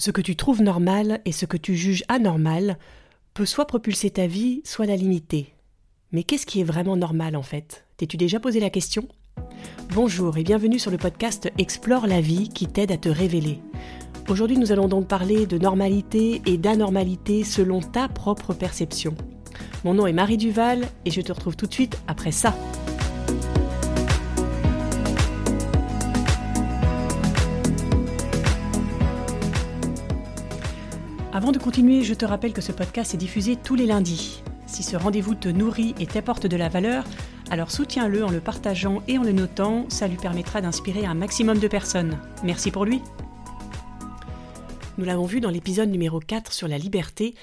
Ce que tu trouves normal et ce que tu juges anormal peut soit propulser ta vie, soit la limiter. Mais qu'est-ce qui est vraiment normal en fait? T'es-tu déjà posé la question? Bonjour et bienvenue sur le podcast Explore la vie qui t'aide à te révéler. Aujourd'hui nous allons donc parler de normalité et d'anormalité selon ta propre perception. Mon nom est Marie Duval et je te retrouve tout de suite après ça. Avant de continuer, je te rappelle que ce podcast est diffusé tous les lundis. Si ce rendez-vous te nourrit et t'apporte de la valeur, alors soutiens-le en le partageant et en le notant, ça lui permettra d'inspirer un maximum de personnes. Merci pour lui. Nous l'avons vu dans l'épisode numéro 4 sur la liberté,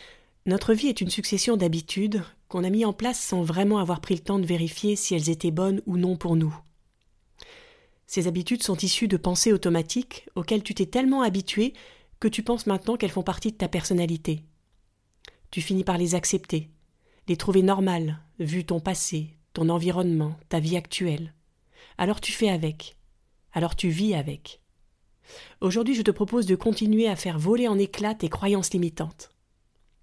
notre vie est une succession d'habitudes qu'on a mis en place sans vraiment avoir pris le temps de vérifier si elles étaient bonnes ou non pour nous. Ces habitudes sont issues de pensées automatiques auxquelles tu t'es tellement habitué que tu penses maintenant qu'elles font partie de ta personnalité. Tu finis par les accepter, les trouver normales, vu ton passé, ton environnement, ta vie actuelle. Alors tu fais avec. Alors tu vis avec. Aujourd'hui, je te propose de continuer à faire voler en éclats tes croyances limitantes.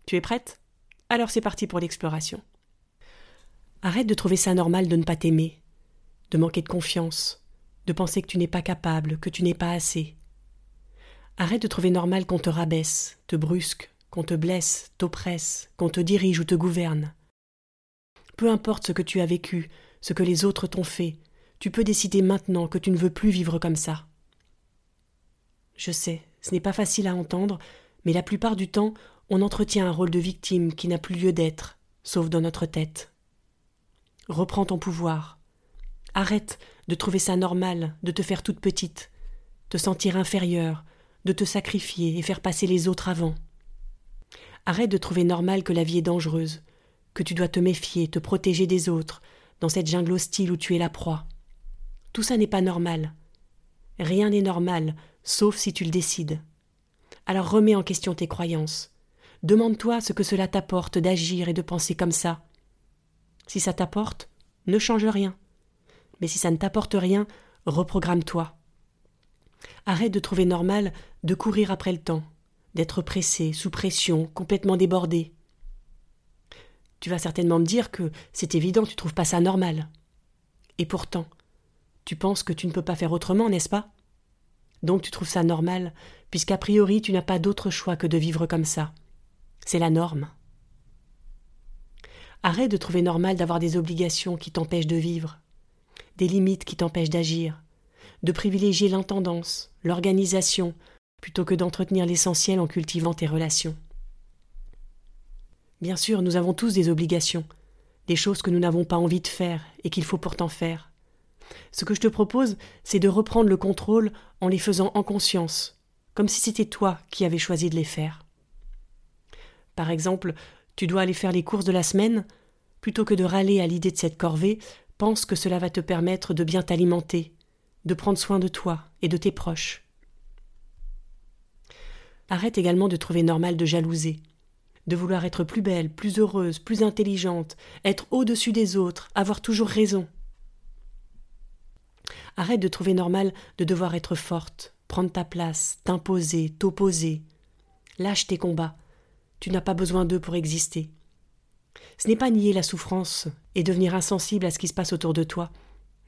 Tu es prête? Alors c'est parti pour l'exploration. Arrête de trouver ça normal de ne pas t'aimer, de manquer de confiance, de penser que tu n'es pas capable, que tu n'es pas assez, Arrête de trouver normal qu'on te rabaisse, te brusque, qu'on te blesse, t'oppresse, qu'on te dirige ou te gouverne. Peu importe ce que tu as vécu, ce que les autres t'ont fait, tu peux décider maintenant que tu ne veux plus vivre comme ça. Je sais, ce n'est pas facile à entendre, mais la plupart du temps, on entretient un rôle de victime qui n'a plus lieu d'être, sauf dans notre tête. Reprends ton pouvoir. Arrête de trouver ça normal, de te faire toute petite, te sentir inférieure, de te sacrifier et faire passer les autres avant. Arrête de trouver normal que la vie est dangereuse, que tu dois te méfier, te protéger des autres, dans cette jungle hostile où tu es la proie. Tout ça n'est pas normal. Rien n'est normal, sauf si tu le décides. Alors remets en question tes croyances. Demande-toi ce que cela t'apporte d'agir et de penser comme ça. Si ça t'apporte, ne change rien. Mais si ça ne t'apporte rien, reprogramme-toi. Arrête de trouver normal de courir après le temps, d'être pressé, sous pression, complètement débordé. Tu vas certainement me dire que c'est évident, tu trouves pas ça normal. Et pourtant, tu penses que tu ne peux pas faire autrement, n'est-ce pas? Donc tu trouves ça normal, puisqu'a priori tu n'as pas d'autre choix que de vivre comme ça. C'est la norme. Arrête de trouver normal d'avoir des obligations qui t'empêchent de vivre, des limites qui t'empêchent d'agir, de privilégier l'intendance, l'organisation, plutôt que d'entretenir l'essentiel en cultivant tes relations. Bien sûr, nous avons tous des obligations, des choses que nous n'avons pas envie de faire et qu'il faut pourtant faire. Ce que je te propose, c'est de reprendre le contrôle en les faisant en conscience, comme si c'était toi qui avais choisi de les faire. Par exemple, tu dois aller faire les courses de la semaine, plutôt que de râler à l'idée de cette corvée, pense que cela va te permettre de bien t'alimenter, de prendre soin de toi et de tes proches. Arrête également de trouver normal de jalouser, de vouloir être plus belle, plus heureuse, plus intelligente, être au-dessus des autres, avoir toujours raison. Arrête de trouver normal de devoir être forte, prendre ta place, t'imposer, t'opposer. Lâche tes combats. Tu n'as pas besoin d'eux pour exister. Ce n'est pas nier la souffrance et devenir insensible à ce qui se passe autour de toi,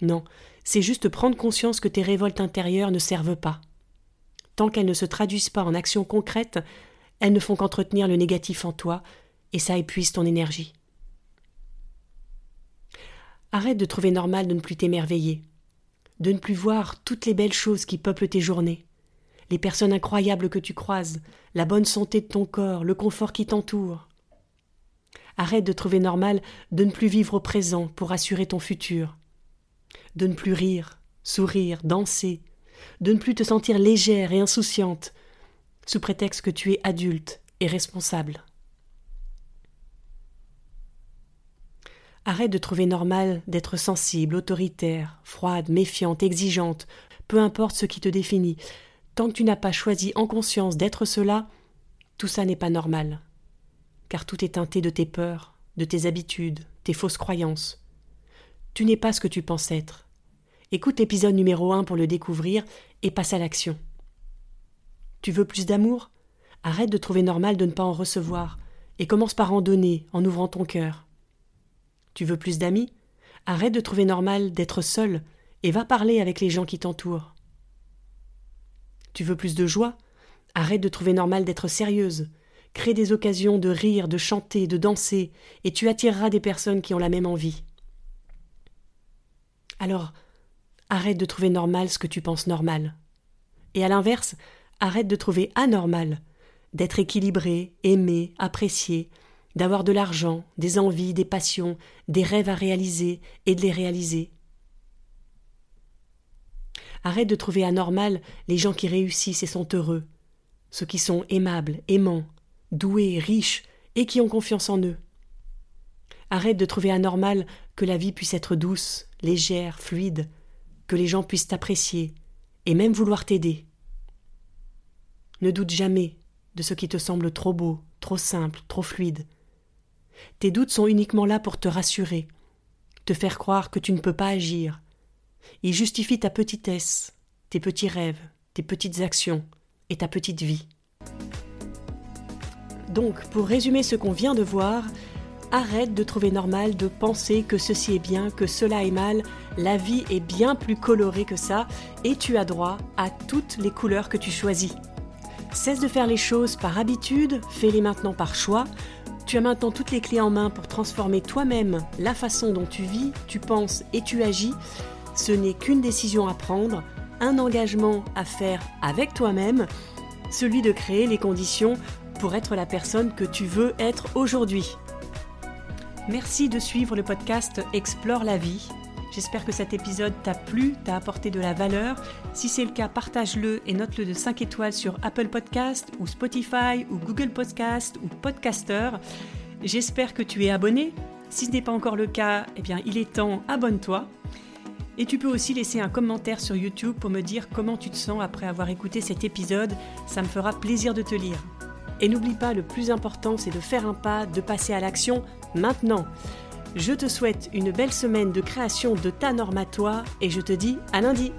non, c'est juste prendre conscience que tes révoltes intérieures ne servent pas. Tant qu'elles ne se traduisent pas en actions concrètes, elles ne font qu'entretenir le négatif en toi, et ça épuise ton énergie. Arrête de trouver normal de ne plus t'émerveiller, de ne plus voir toutes les belles choses qui peuplent tes journées, les personnes incroyables que tu croises, la bonne santé de ton corps, le confort qui t'entoure. Arrête de trouver normal de ne plus vivre au présent pour assurer ton futur, de ne plus rire, sourire, danser, de ne plus te sentir légère et insouciante, sous prétexte que tu es adulte et responsable. Arrête de trouver normal d'être sensible, autoritaire, froide, méfiante, exigeante, peu importe ce qui te définit. Tant que tu n'as pas choisi en conscience d'être cela, tout ça n'est pas normal. Car tout est teinté de tes peurs, de tes habitudes, tes fausses croyances. Tu n'es pas ce que tu penses être. Écoute l'épisode numéro 1 pour le découvrir et passe à l'action. Tu veux plus d'amour? Arrête de trouver normal de ne pas en recevoir, et commence par en donner en ouvrant ton cœur. Tu veux plus d'amis? Arrête de trouver normal d'être seul, et va parler avec les gens qui t'entourent. Tu veux plus de joie? Arrête de trouver normal d'être sérieuse. Crée des occasions de rire, de chanter, de danser, et tu attireras des personnes qui ont la même envie. Alors, arrête de trouver normal ce que tu penses normal. Et à l'inverse, arrête de trouver anormal d'être équilibré, aimé, apprécié, d'avoir de l'argent, des envies, des passions, des rêves à réaliser et de les réaliser. Arrête de trouver anormal les gens qui réussissent et sont heureux, ceux qui sont aimables, aimants, doués, riches et qui ont confiance en eux. Arrête de trouver anormal que la vie puisse être douce, légère, fluide, que les gens puissent t'apprécier et même vouloir t'aider. Ne doute jamais de ce qui te semble trop beau, trop simple, trop fluide. Tes doutes sont uniquement là pour te rassurer, te faire croire que tu ne peux pas agir. Ils justifient ta petitesse, tes petits rêves, tes petites actions et ta petite vie. Donc, pour résumer ce qu'on vient de voir, arrête de trouver normal de penser que ceci est bien, que cela est mal. La vie est bien plus colorée que ça et tu as droit à toutes les couleurs que tu choisis. Cesse de faire les choses par habitude, fais-les maintenant par choix. Tu as maintenant toutes les clés en main pour transformer toi-même la façon dont tu vis, tu penses et tu agis. Ce n'est qu'une décision à prendre, un engagement à faire avec toi-même, celui de créer les conditions pour être la personne que tu veux être aujourd'hui. Merci de suivre le podcast Explore la vie. J'espère que cet épisode t'a plu, t'a apporté de la valeur. Si c'est le cas, partage-le et note-le de 5 étoiles sur Apple Podcast ou Spotify ou Google Podcast ou Podcaster. J'espère que tu es abonné. Si ce n'est pas encore le cas, eh bien il est temps, abonne-toi. Et tu peux aussi laisser un commentaire sur YouTube pour me dire comment tu te sens après avoir écouté cet épisode. Ça me fera plaisir de te lire. Et n'oublie pas, le plus important, c'est de faire un pas, de passer à l'action maintenant. Je te souhaite une belle semaine de création de ta normatoire et je te dis à lundi.